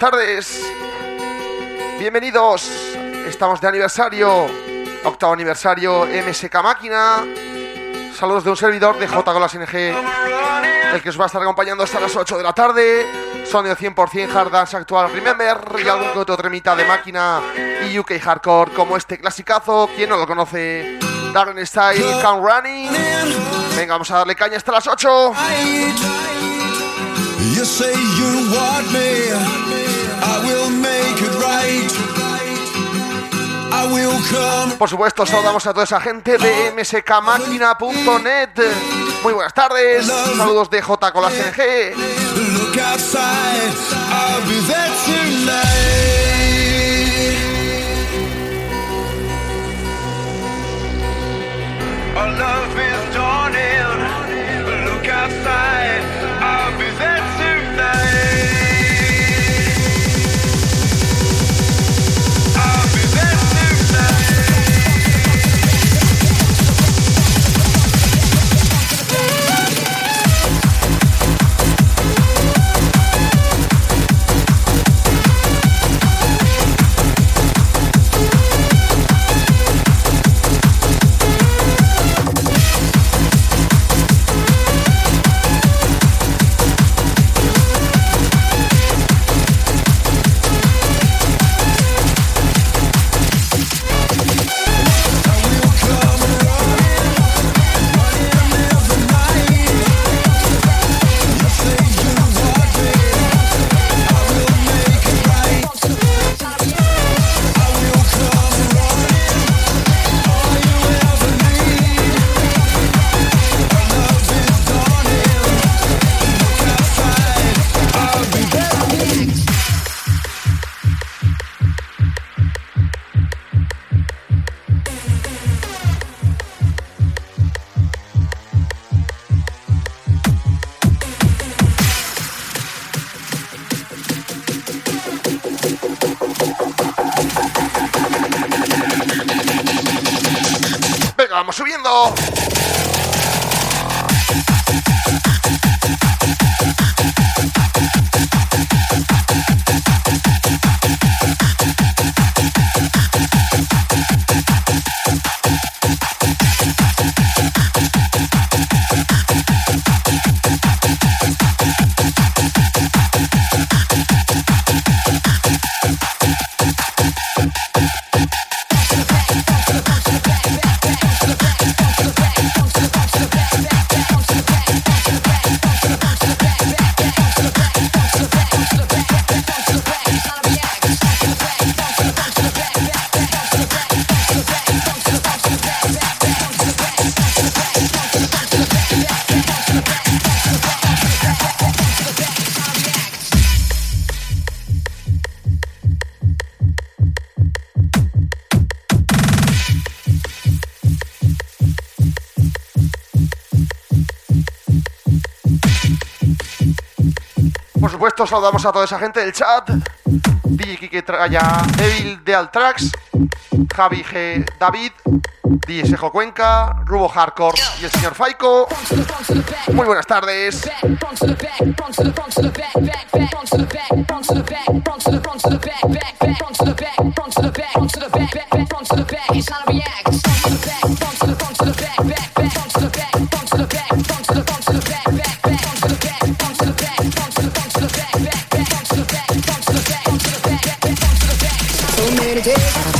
tardes. Bienvenidos. Estamos de aniversario. Octavo aniversario MSK Máquina. Saludos de un servidor de J NG. El que os va a estar acompañando hasta las 8 de la tarde. Sonido 100% Hard Dance actual Remember. Y algún que otro tremita de máquina y UK Hardcore como este clasicazo. ¿Quién no lo conoce? Darren Style, Count Running. Venga, vamos a darle caña hasta las 8. You say you want me, Por supuesto, saludamos a toda esa gente de mskmáquina.net. Muy buenas tardes. Saludos de J. Our love is Saludamos a toda esa gente del chat. DJ Kike Traya, Evil Deal Tracks, Javi G. David, DJ Sejo Cuenca, Rubo Hardcore y el señor Faico. Muy buenas tardes. me take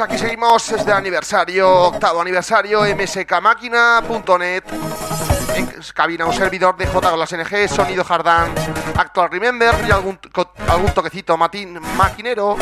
aquí seguimos desde aniversario, octavo aniversario, mskmáquina.net. Cabina un servidor de J las NG, sonido Jardán, actual Remember y algún, algún toquecito matin, maquinero.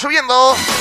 Subiendo.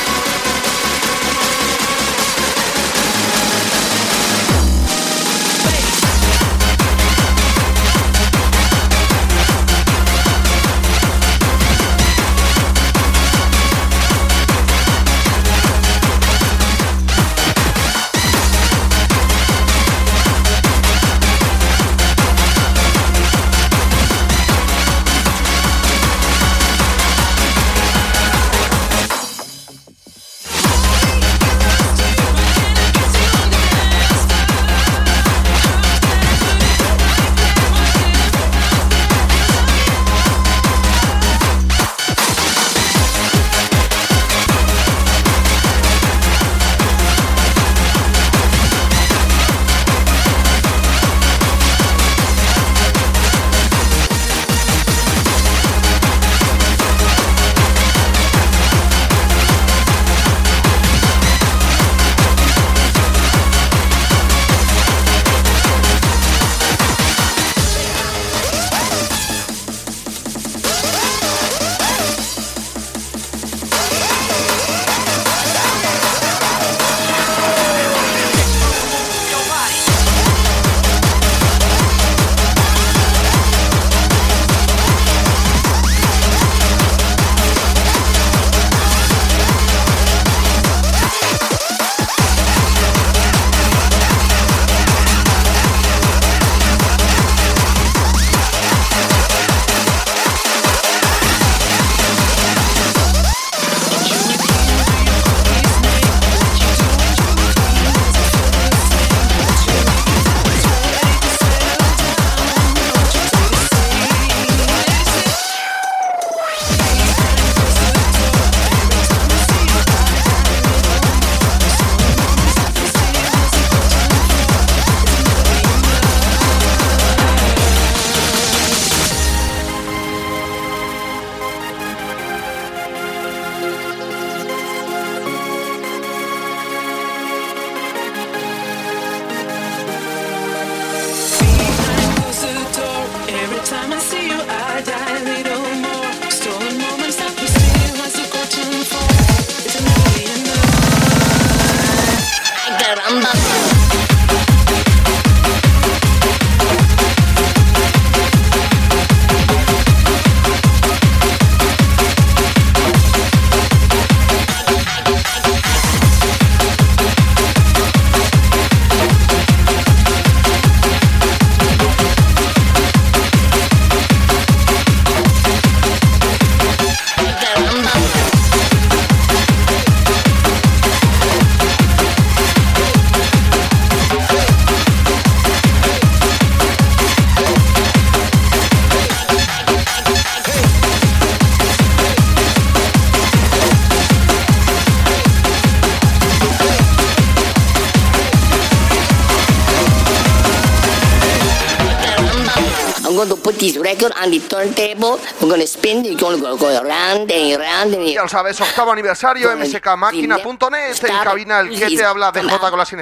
Go around and around. And Ya lo sabes, octavo aniversario, mskmáquina.net. En cabina el que te habla de J con las ING.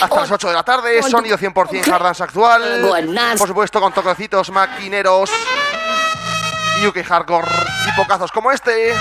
Hasta las 8 de la tarde, sonido 100% hard dance actual. Por supuesto, con toquecitos maquineros. UK Hardcore y pocazos como este.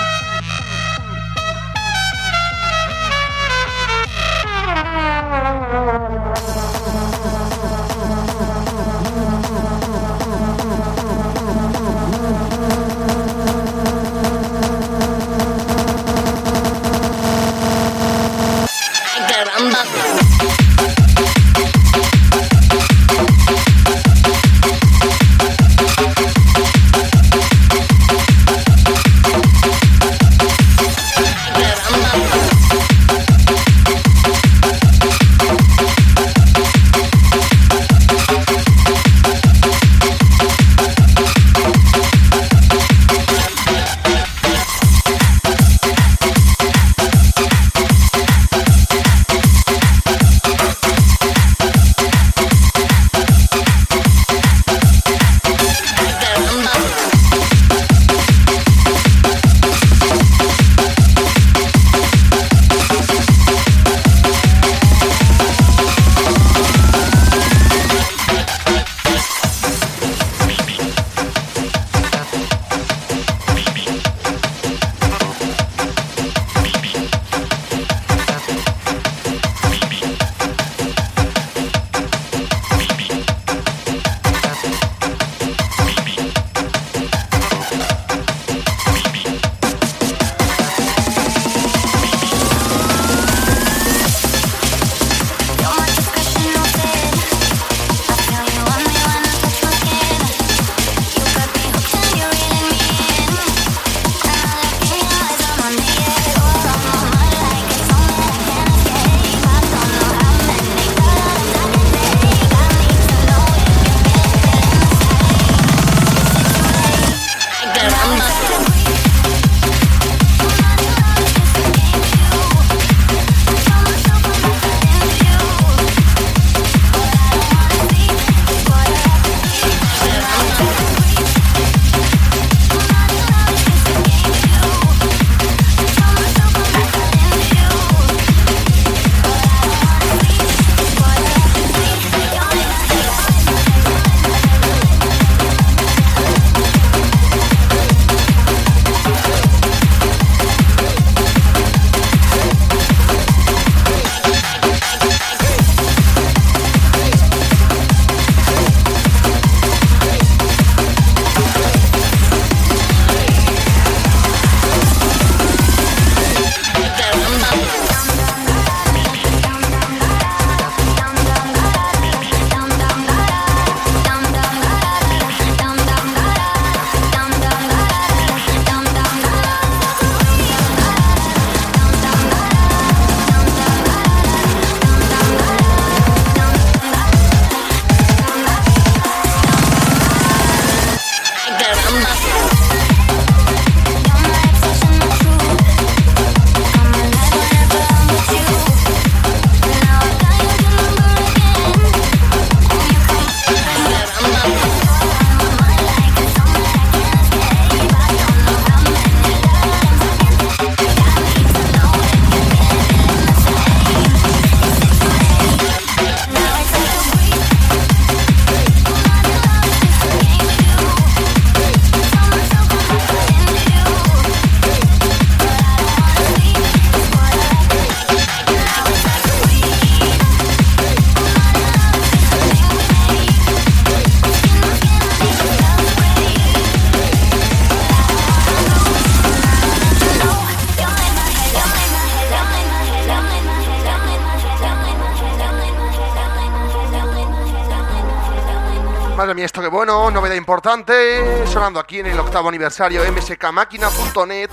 Importante, sonando aquí en el octavo aniversario mskmáquina.net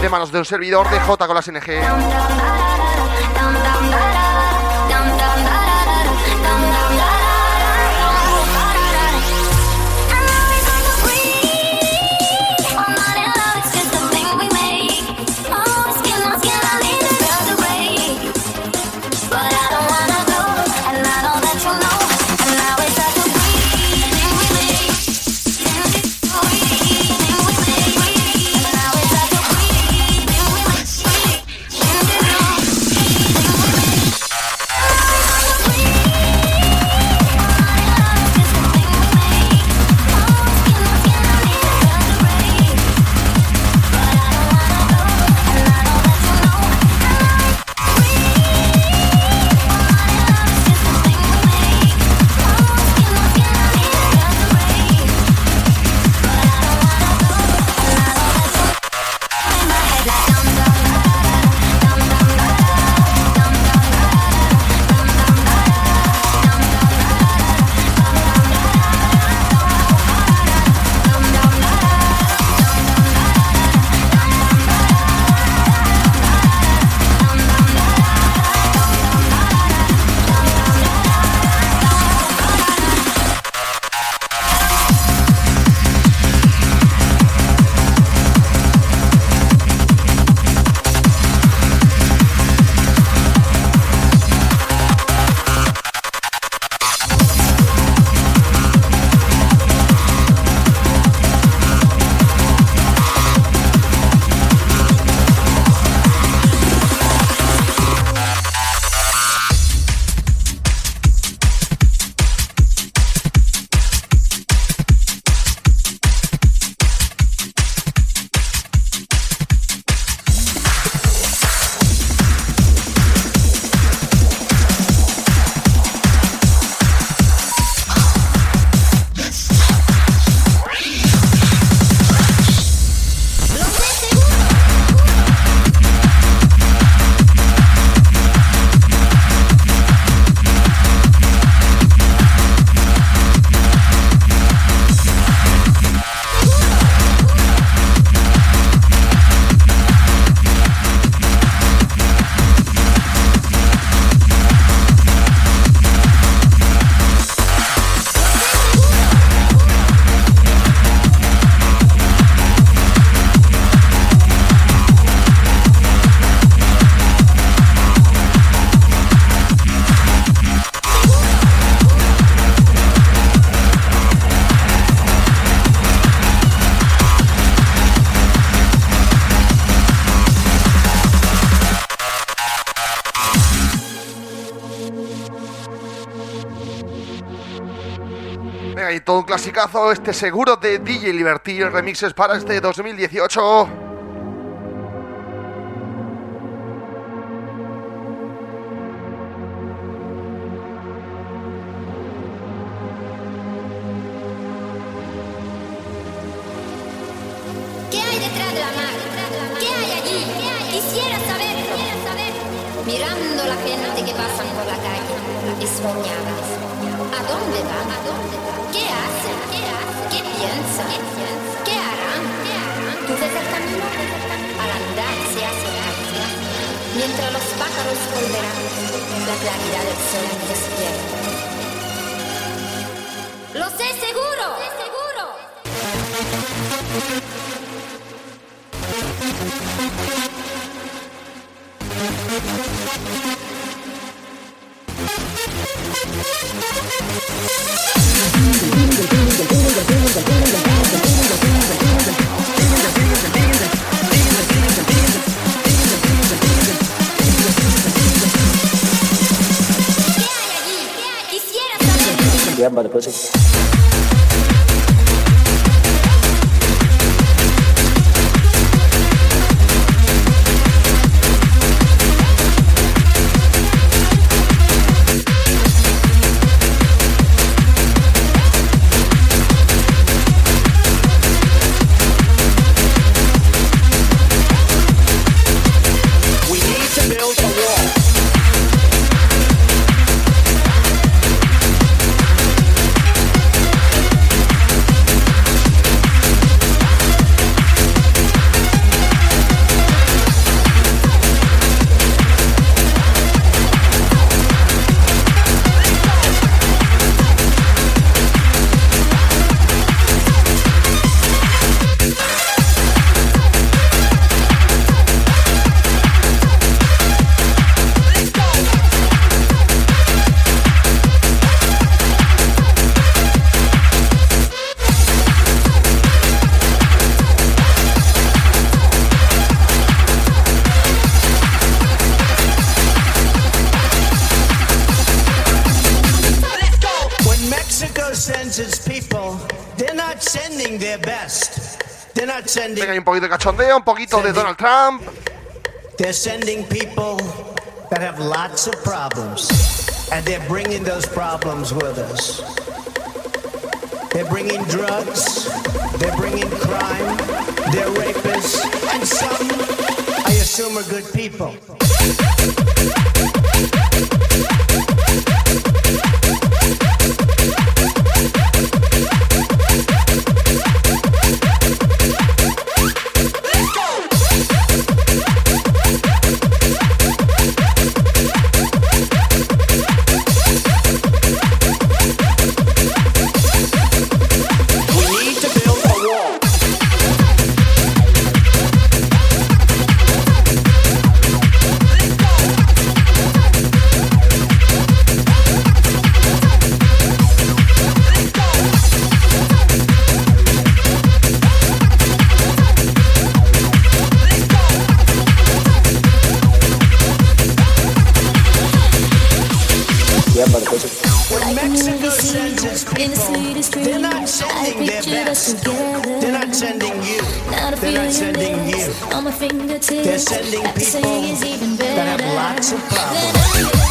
de manos de un servidor de J con las NG. Y todo un clasicazo, este seguro de DJ Liberty, remixes para este 2018. Claridad del sol. ¡Lo sé seguro! ¡Lo sé seguro! ¿Qué saberlo. Grab by the pussy. Cachondeo, un poquito de Donald Trump. They're sending people that have lots of problems, and they're bringing those problems with us. They're bringing drugs, they're bringing crime, they're rapists, and some, I assume, are good people. that motherfucker. When Mexico sends its people, they're not sending their best. They're not sending you. They're not sending you. They're sending people that have lots of problems.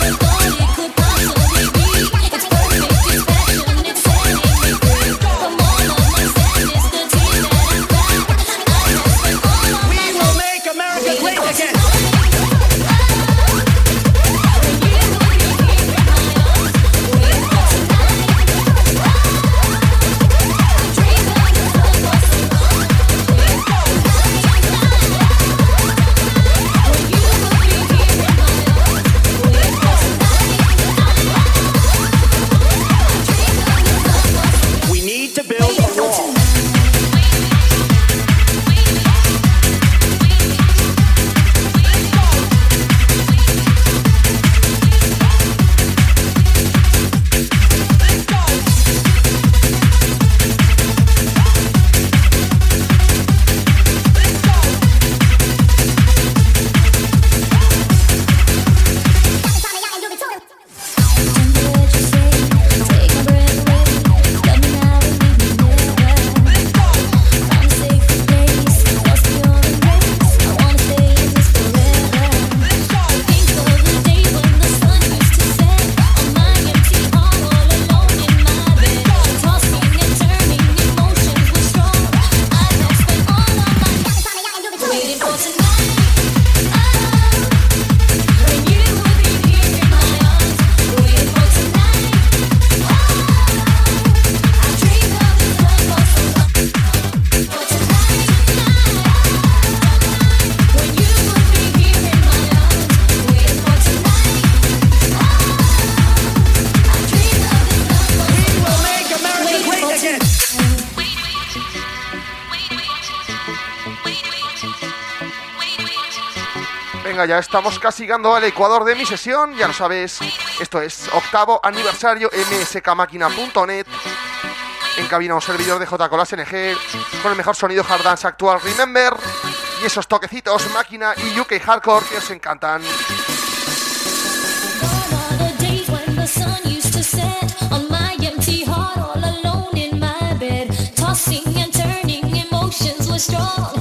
Ya estamos casi llegando al ecuador de mi sesión, ya lo sabes. Esto es octavo aniversario mskmáquina.net. En cabina un servidor de J con SNG con el mejor sonido hard dance actual, remember. Y esos toquecitos máquina y UK hardcore que os encantan. Gone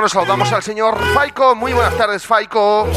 Bueno, saludamos al señor Faico. Muy buenas tardes, Faico.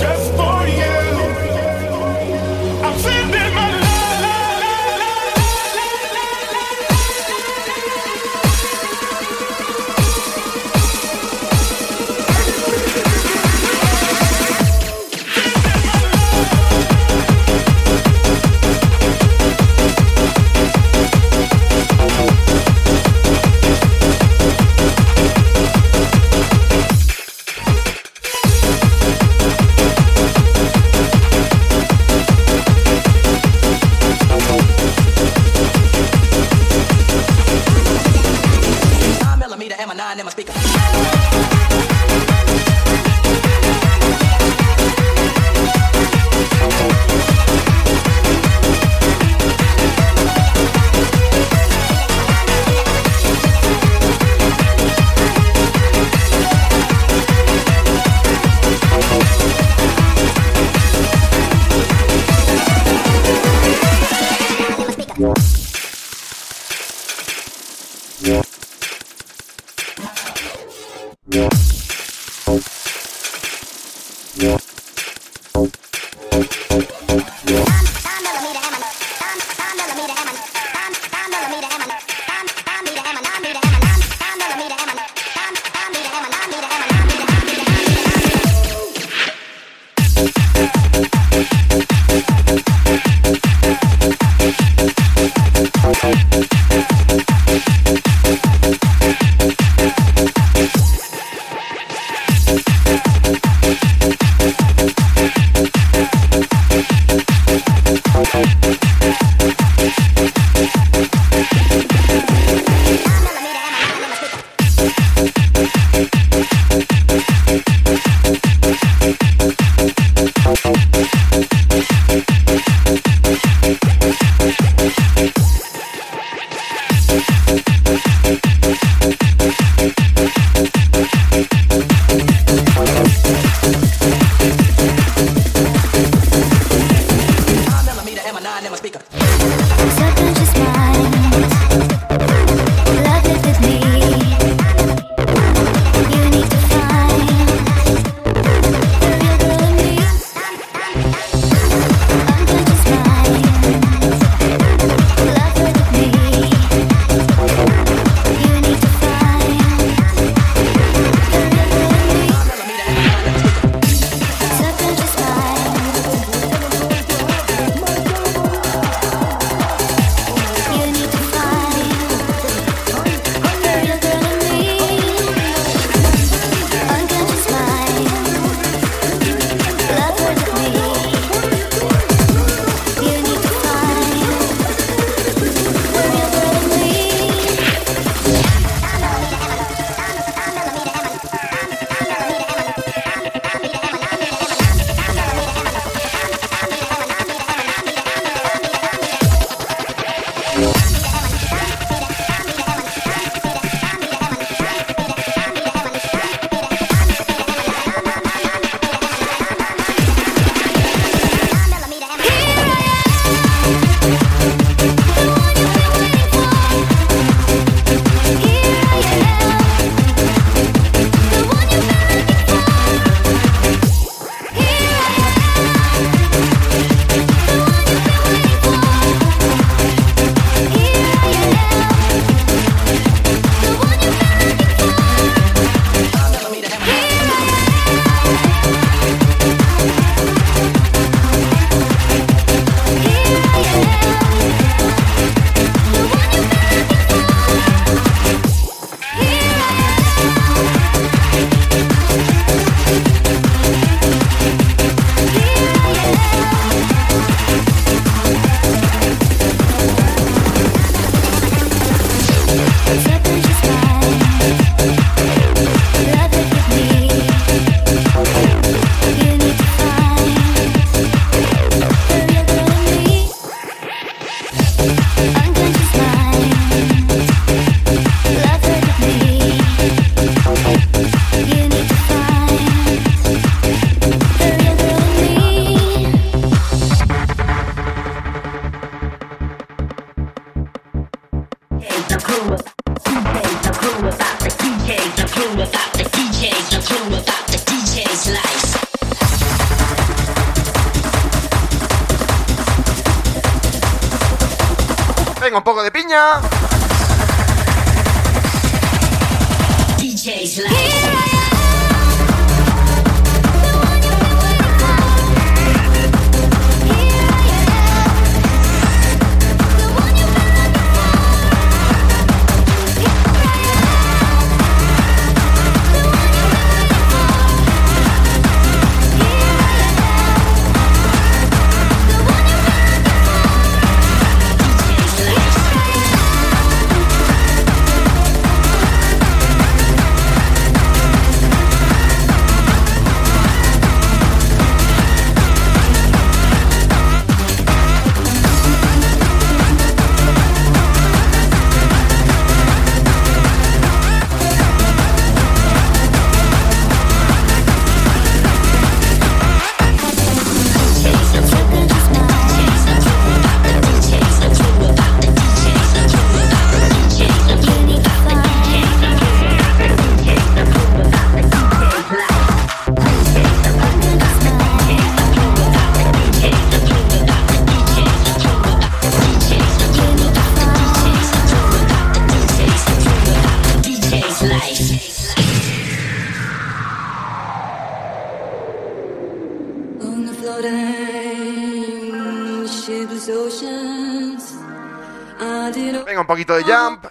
poquito de Jump.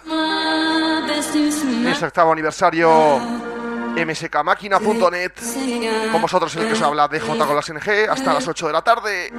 En octavo aniversario, mskmáquina.net. Con vosotros el que se habla de J con las NG hasta las 8 de la tarde.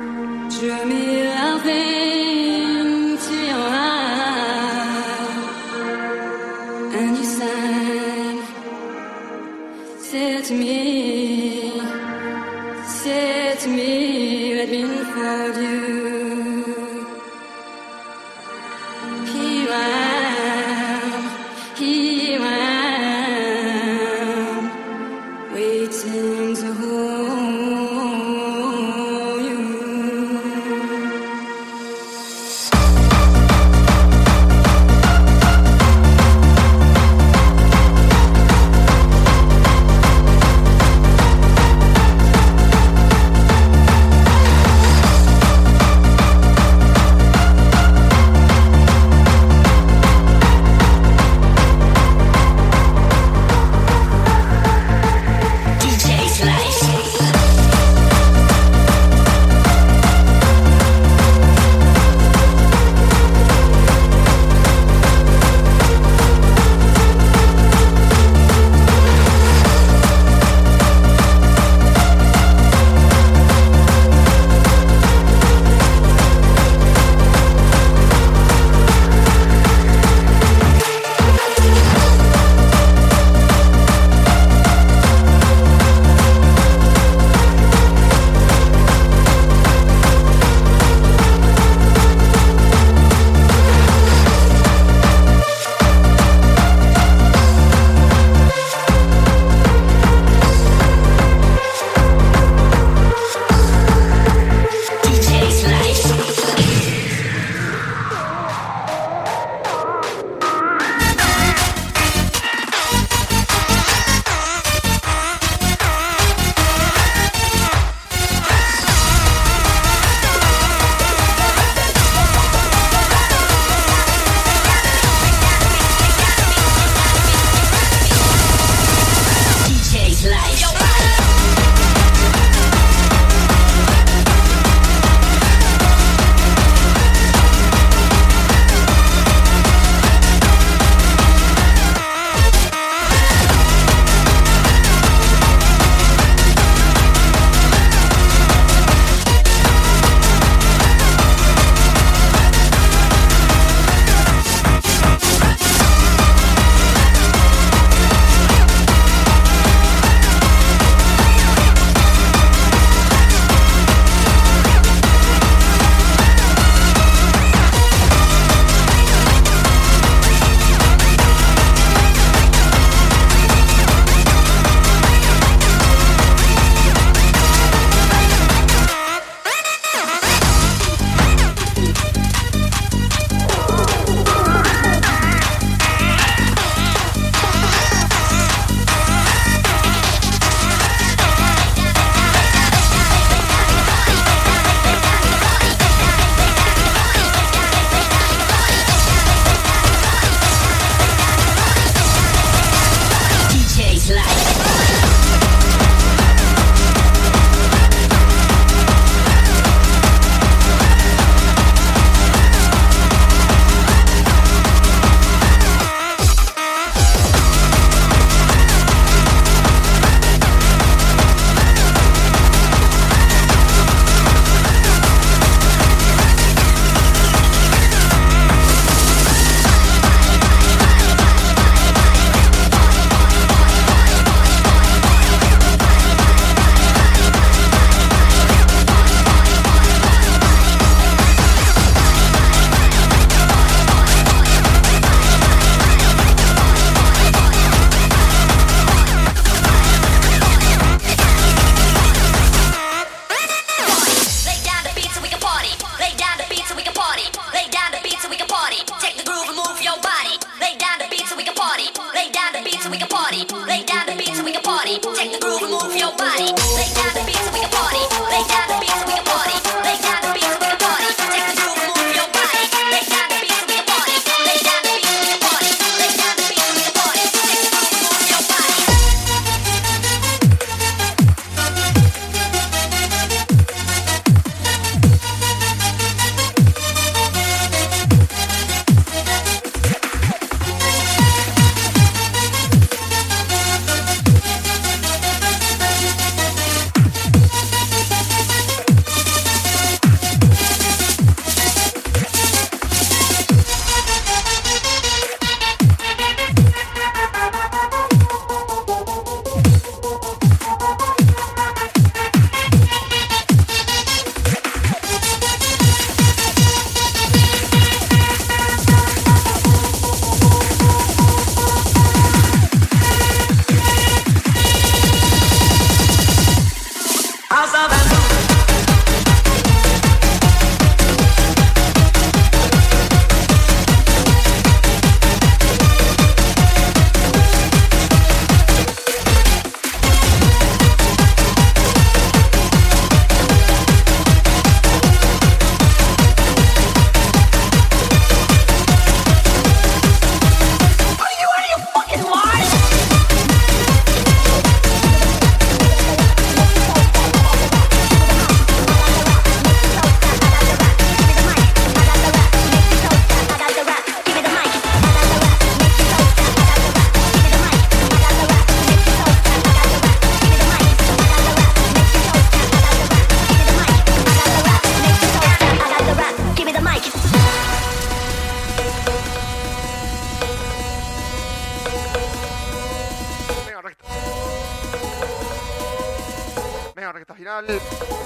그.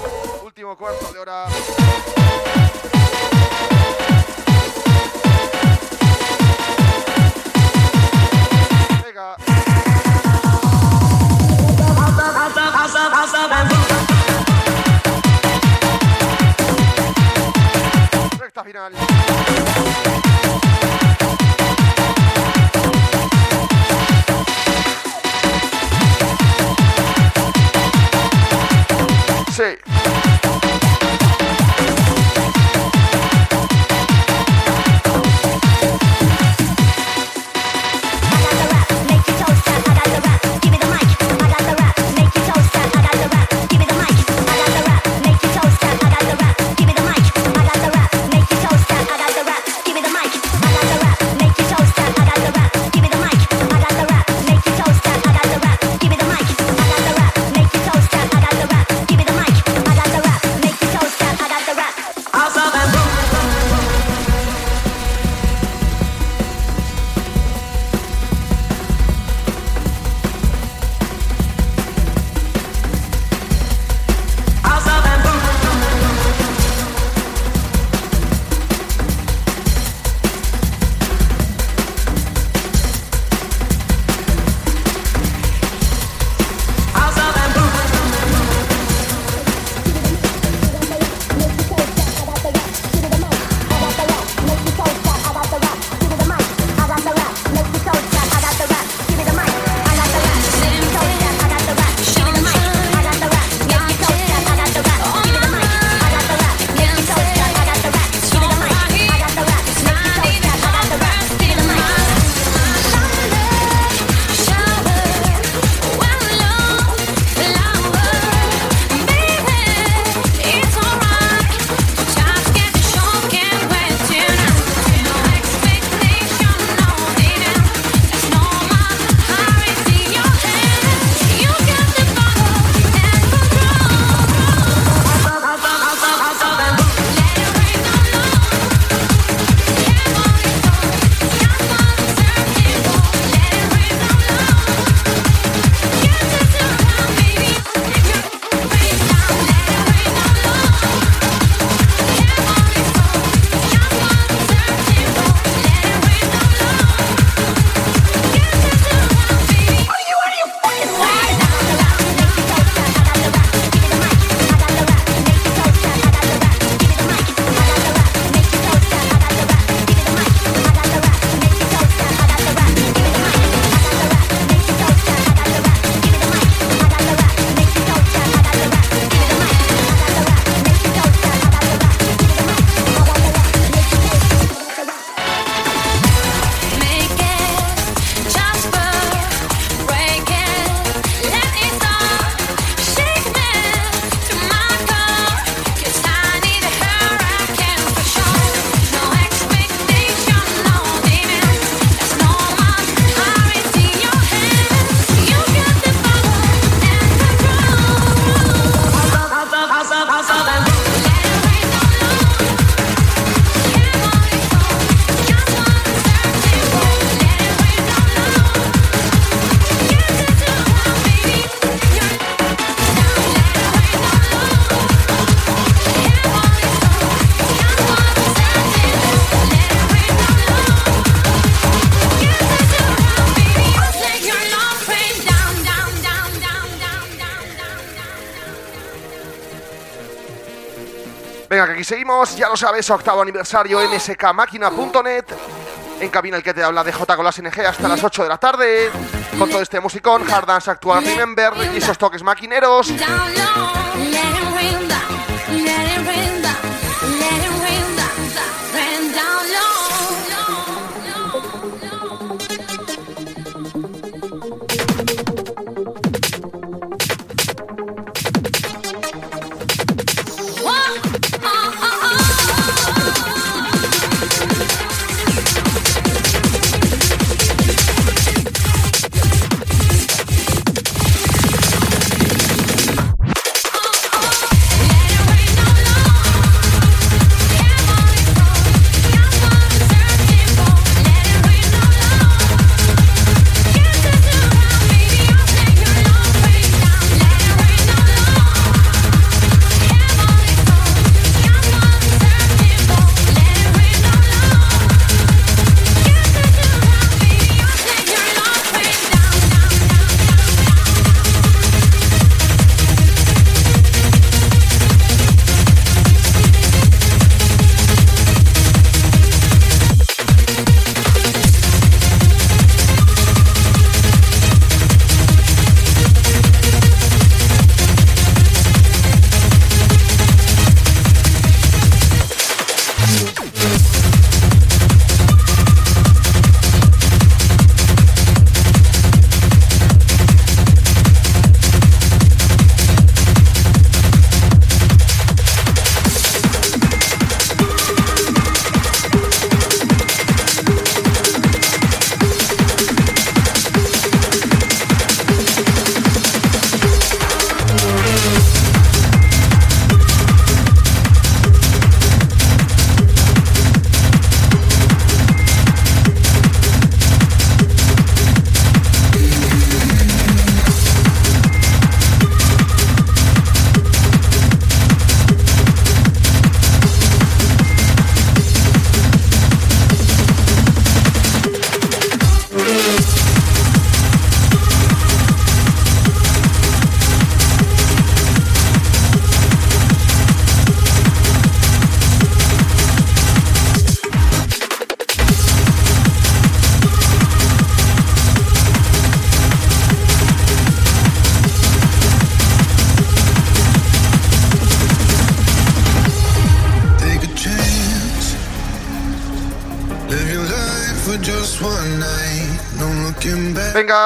cause of the seguimos, ya lo sabes, octavo aniversario mskmáquina.net. En cabina el que te habla de J con las NG hasta las 8 de la tarde. Con todo este musicón, Hard Dance Actual Remember y esos toques maquineros.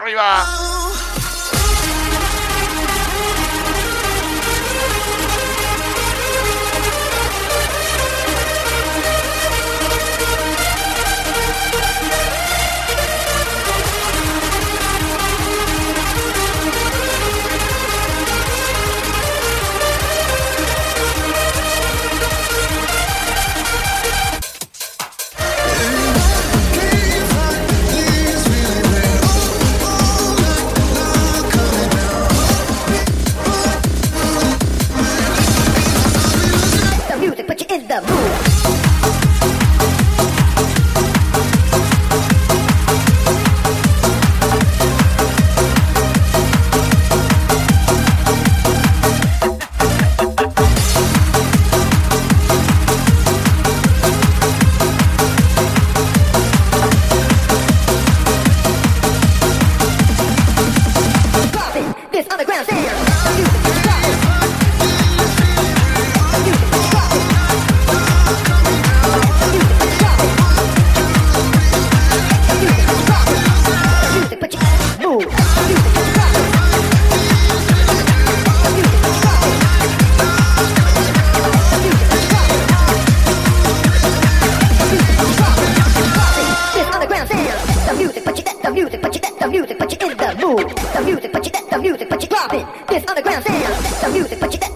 arriba.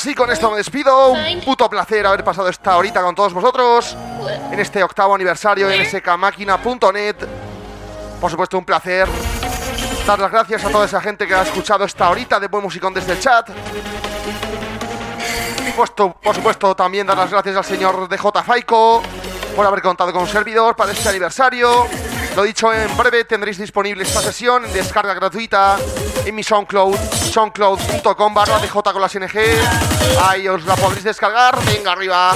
Ahora sí, con esto me despido. Un puto placer haber pasado esta horita con todos vosotros en este octavo aniversario de nskmáquina.net. Por supuesto, un placer dar las gracias a toda esa gente que ha escuchado esta horita de buen musicón desde el chat. Puesto, por supuesto, también dar las gracias al señor DJ Faico por haber contado con un servidor para este aniversario. Lo dicho, en breve tendréis disponible esta sesión en descarga gratuita en mi SoundCloud, soundcloud.com barra DJ con las NG. Ahí os la podréis descargar. Venga, arriba.